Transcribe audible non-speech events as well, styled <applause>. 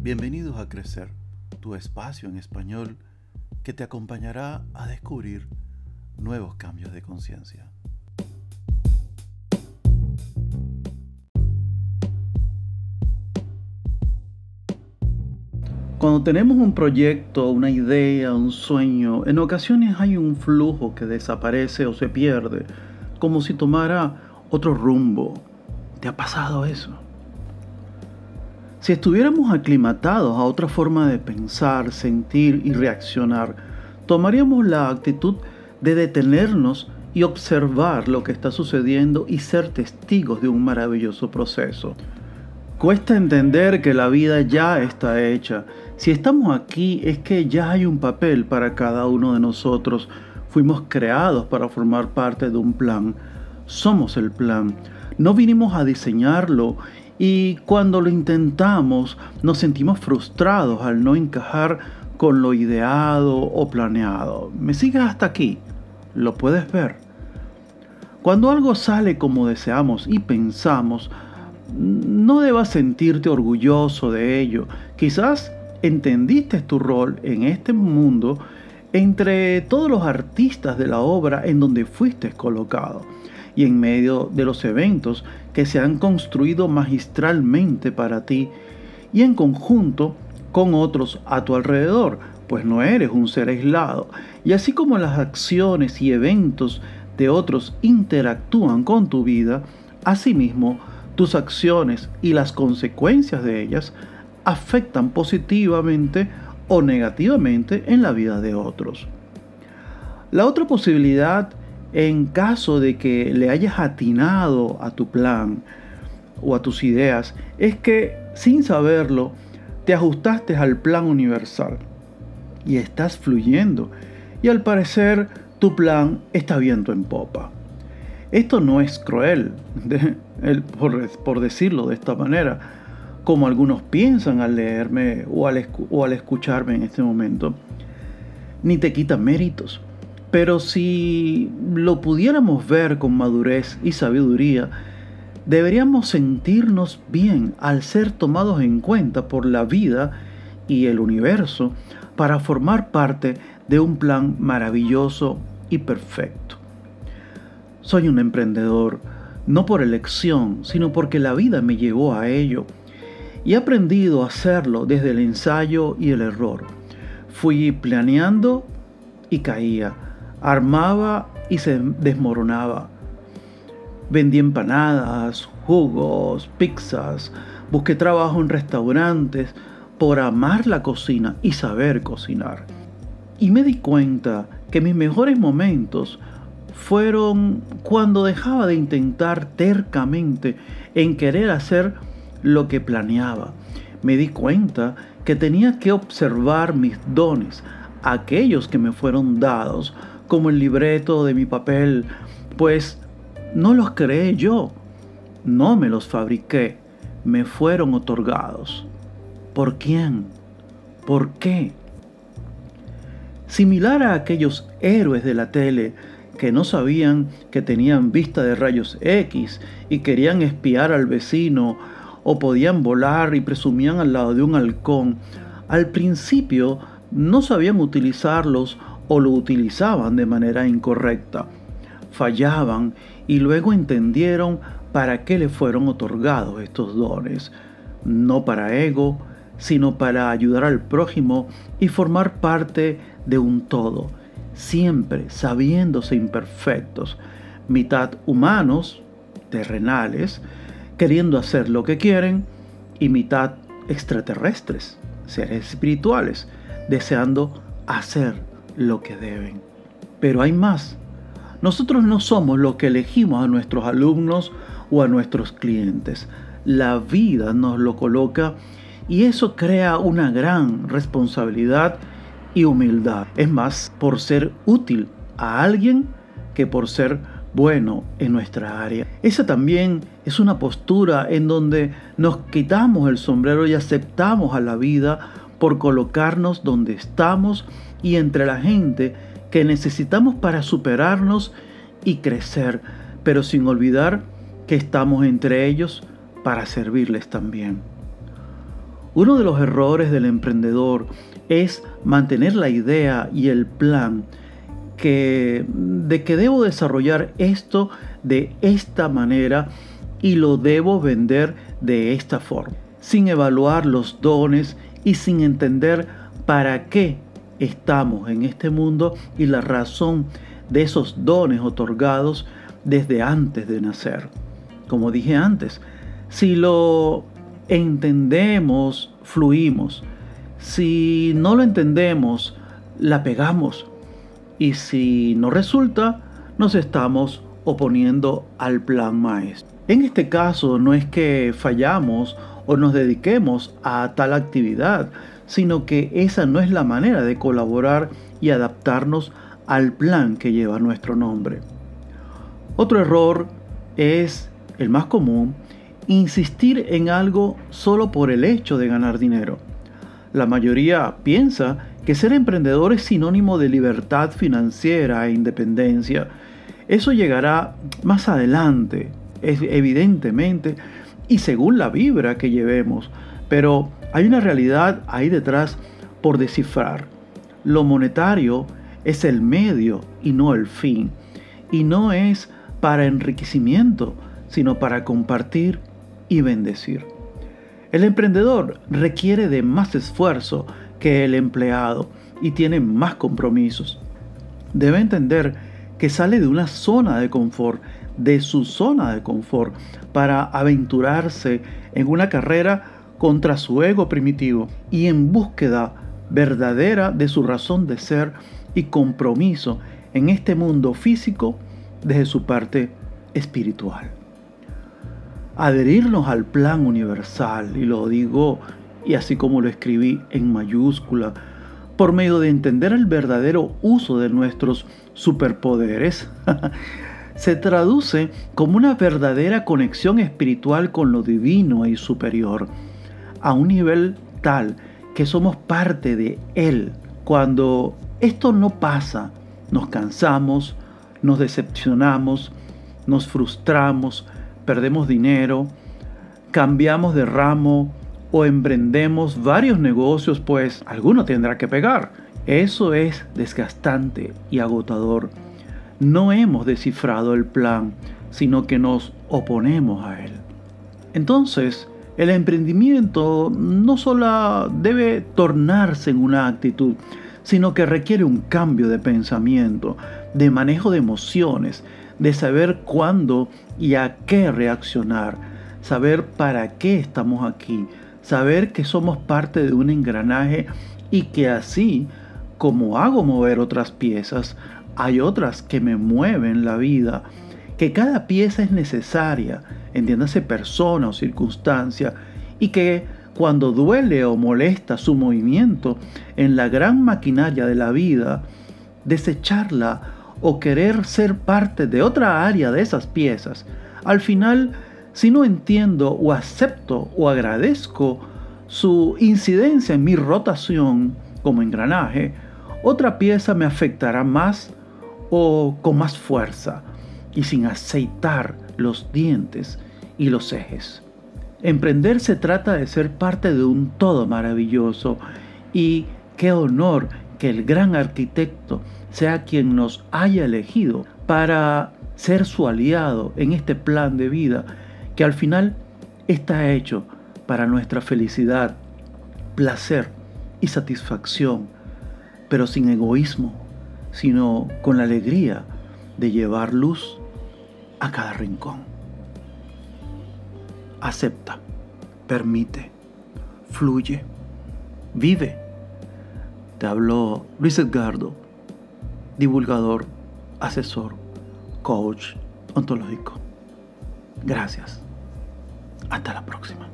Bienvenidos a Crecer, tu espacio en español que te acompañará a descubrir nuevos cambios de conciencia. Cuando tenemos un proyecto, una idea, un sueño, en ocasiones hay un flujo que desaparece o se pierde, como si tomara otro rumbo. ¿Te ha pasado eso? Si estuviéramos aclimatados a otra forma de pensar, sentir y reaccionar, tomaríamos la actitud de detenernos y observar lo que está sucediendo y ser testigos de un maravilloso proceso. Cuesta entender que la vida ya está hecha. Si estamos aquí es que ya hay un papel para cada uno de nosotros. Fuimos creados para formar parte de un plan. Somos el plan. No vinimos a diseñarlo y cuando lo intentamos nos sentimos frustrados al no encajar con lo ideado o planeado. ¿Me sigues hasta aquí? ¿Lo puedes ver? Cuando algo sale como deseamos y pensamos, no debas sentirte orgulloso de ello. Quizás entendiste tu rol en este mundo entre todos los artistas de la obra en donde fuiste colocado y en medio de los eventos que se han construido magistralmente para ti y en conjunto con otros a tu alrededor, pues no eres un ser aislado. Y así como las acciones y eventos de otros interactúan con tu vida, asimismo tus acciones y las consecuencias de ellas afectan positivamente o negativamente en la vida de otros. La otra posibilidad, en caso de que le hayas atinado a tu plan o a tus ideas, es que sin saberlo te ajustaste al plan universal y estás fluyendo y al parecer tu plan está viento en popa. Esto no es cruel, <laughs> por, decirlo de esta manera, como algunos piensan al leerme o al, o al escucharme en este momento, ni te quita méritos. Pero si lo pudiéramos ver con madurez y sabiduría, deberíamos sentirnos bien al ser tomados en cuenta por la vida y el universo para formar parte de un plan maravilloso y perfecto. Soy un emprendedor, no por elección, sino porque la vida me llevó a ello. Y he aprendido a hacerlo desde el ensayo y el error. Fui planeando y caía, armaba y se desmoronaba. Vendí empanadas, jugos, pizzas, busqué trabajo en restaurantes por amar la cocina y saber cocinar. Y me di cuenta que mis mejores momentos fueron cuando dejaba de intentar tercamente en querer hacer lo que planeaba. Me di cuenta que tenía que observar mis dones, aquellos que me fueron dados, como el libreto de mi papel, pues no los creé yo, no me los fabriqué, me fueron otorgados. ¿Por quién? ¿Por qué? Similar a aquellos héroes de la tele que no sabían que tenían vista de rayos X y querían espiar al vecino o podían volar y presumían al lado de un halcón, al principio no sabían utilizarlos o lo utilizaban de manera incorrecta. Fallaban y luego entendieron para qué le fueron otorgados estos dones, no para ego, sino para ayudar al prójimo y formar parte de un todo siempre sabiéndose imperfectos, mitad humanos, terrenales, queriendo hacer lo que quieren, y mitad extraterrestres, seres espirituales, deseando hacer lo que deben. Pero hay más. Nosotros no somos lo que elegimos a nuestros alumnos o a nuestros clientes. La vida nos lo coloca y eso crea una gran responsabilidad y humildad. Es más por ser útil a alguien que por ser bueno en nuestra área. Esa también es una postura en donde nos quitamos el sombrero y aceptamos a la vida por colocarnos donde estamos y entre la gente que necesitamos para superarnos y crecer, pero sin olvidar que estamos entre ellos para servirles también. Uno de los errores del emprendedor es mantener la idea y el plan que, de que debo desarrollar esto de esta manera y lo debo vender de esta forma, sin evaluar los dones y sin entender para qué estamos en este mundo y la razón de esos dones otorgados desde antes de nacer. Como dije antes, si lo entendemos, fluimos. Si no lo entendemos, la pegamos. Y si no resulta, nos estamos oponiendo al plan maestro. En este caso no es que fallamos o nos dediquemos a tal actividad, sino que esa no es la manera de colaborar y adaptarnos al plan que lleva nuestro nombre. Otro error es el más común, insistir en algo solo por el hecho de ganar dinero. La mayoría piensa que ser emprendedor es sinónimo de libertad financiera e independencia. Eso llegará más adelante, evidentemente, y según la vibra que llevemos. Pero hay una realidad ahí detrás por descifrar. Lo monetario es el medio y no el fin. Y no es para enriquecimiento, sino para compartir y bendecir. El emprendedor requiere de más esfuerzo que el empleado y tiene más compromisos. Debe entender que sale de una zona de confort de su zona de confort para aventurarse en una carrera contra su ego primitivo y en búsqueda verdadera de su razón de ser y compromiso en este mundo físico desde su parte espiritual. Adherirnos al plan universal, y lo digo y así como lo escribí en mayúscula, por medio de entender el verdadero uso de nuestros superpoderes, <laughs> se traduce como una verdadera conexión espiritual con lo divino y superior, a un nivel tal que somos parte de Él. Cuando esto no pasa, nos cansamos, nos decepcionamos, nos frustramos, perdemos dinero, cambiamos de ramo o emprendemos varios negocios, pues alguno tendrá que pegar. Eso es desgastante y agotador no hemos descifrado el plan, sino que nos oponemos a él. Entonces, el emprendimiento no solo debe tornarse en una actitud, sino que requiere un cambio de pensamiento, de manejo de emociones, de saber cuándo y a qué reaccionar, saber para qué estamos aquí, saber que somos parte de un engranaje y que así como hago mover otras piezas, hay otras que me mueven la vida, que cada pieza es necesaria, entiéndase persona o circunstancia, y que cuando duele o molesta su movimiento en la gran maquinaria de la vida, desecharla o querer ser parte de otra área de esas piezas, al final, si no entiendo o acepto o agradezco su incidencia en mi rotación como engranaje, otra pieza me afectará más o con más fuerza y sin aceitar los dientes y los ejes. Emprender se trata de ser parte de un todo maravilloso y qué honor que el gran arquitecto sea quien nos haya elegido para ser su aliado en este plan de vida que al final está hecho para nuestra felicidad, placer y satisfacción, pero sin egoísmo sino con la alegría de llevar luz a cada rincón. Acepta, permite, fluye, vive. Te habló Luis Edgardo, divulgador, asesor, coach ontológico. Gracias. Hasta la próxima.